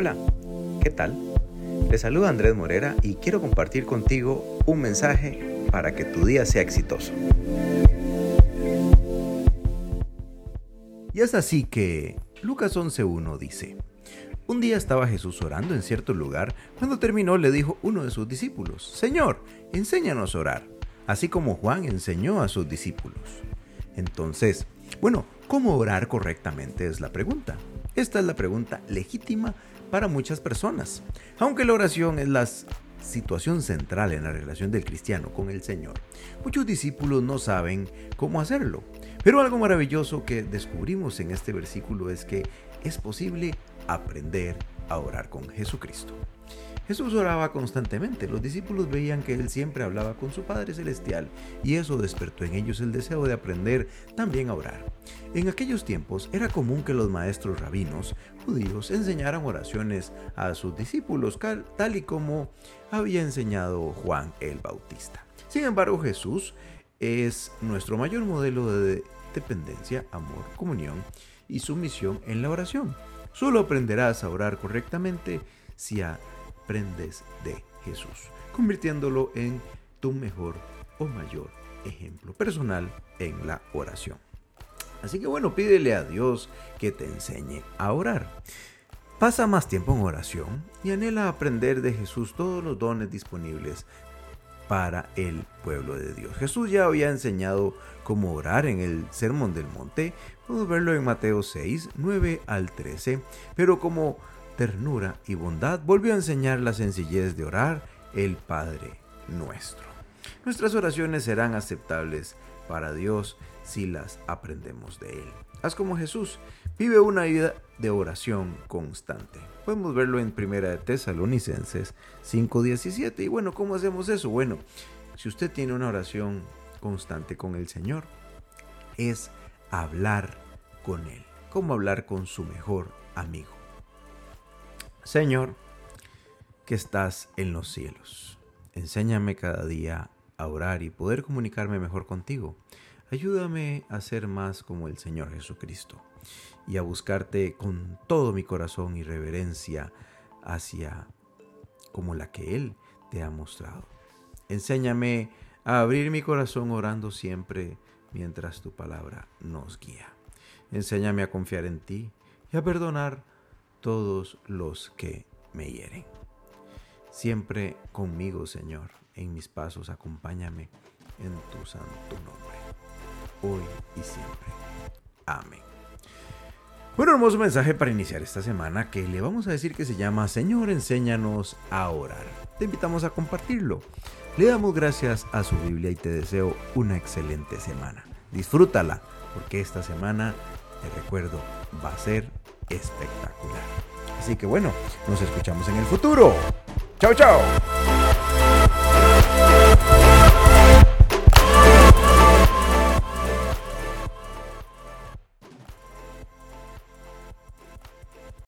Hola, ¿qué tal? Te saluda Andrés Morera y quiero compartir contigo un mensaje para que tu día sea exitoso. Y es así que Lucas 11.1 dice, un día estaba Jesús orando en cierto lugar, cuando terminó le dijo uno de sus discípulos, Señor, enséñanos a orar, así como Juan enseñó a sus discípulos. Entonces, bueno, ¿cómo orar correctamente es la pregunta? Esta es la pregunta legítima para muchas personas. Aunque la oración es la situación central en la relación del cristiano con el Señor, muchos discípulos no saben cómo hacerlo. Pero algo maravilloso que descubrimos en este versículo es que es posible aprender a orar con Jesucristo. Jesús oraba constantemente, los discípulos veían que él siempre hablaba con su Padre Celestial y eso despertó en ellos el deseo de aprender también a orar. En aquellos tiempos era común que los maestros rabinos judíos enseñaran oraciones a sus discípulos tal y como había enseñado Juan el Bautista. Sin embargo, Jesús es nuestro mayor modelo de dependencia, amor, comunión y sumisión en la oración. Solo aprenderás a orar correctamente si aprendes de Jesús, convirtiéndolo en tu mejor o mayor ejemplo personal en la oración. Así que bueno, pídele a Dios que te enseñe a orar. Pasa más tiempo en oración y anhela aprender de Jesús todos los dones disponibles para el pueblo de Dios. Jesús ya había enseñado cómo orar en el Sermón del Monte, podemos verlo en Mateo 6, 9 al 13, pero como ternura y bondad volvió a enseñar la sencillez de orar el Padre nuestro. Nuestras oraciones serán aceptables para Dios si las aprendemos de Él. Haz como Jesús, vive una vida de oración constante. Podemos verlo en Primera de Tesalonicenses 5:17. Y bueno, ¿cómo hacemos eso? Bueno, si usted tiene una oración constante con el Señor, es hablar con Él, como hablar con su mejor amigo. Señor, que estás en los cielos, enséñame cada día a orar y poder comunicarme mejor contigo. Ayúdame a ser más como el Señor Jesucristo y a buscarte con todo mi corazón y reverencia hacia como la que Él te ha mostrado. Enséñame a abrir mi corazón orando siempre mientras tu palabra nos guía. Enséñame a confiar en ti y a perdonar todos los que me hieren. Siempre conmigo, Señor, en mis pasos, acompáñame en tu santo nombre, hoy y siempre. Amén. Un hermoso mensaje para iniciar esta semana que le vamos a decir que se llama Señor, enséñanos a orar. Te invitamos a compartirlo. Le damos gracias a su Biblia y te deseo una excelente semana. Disfrútala, porque esta semana, te recuerdo, va a ser espectacular. Así que bueno, nos escuchamos en el futuro. Chao, chao.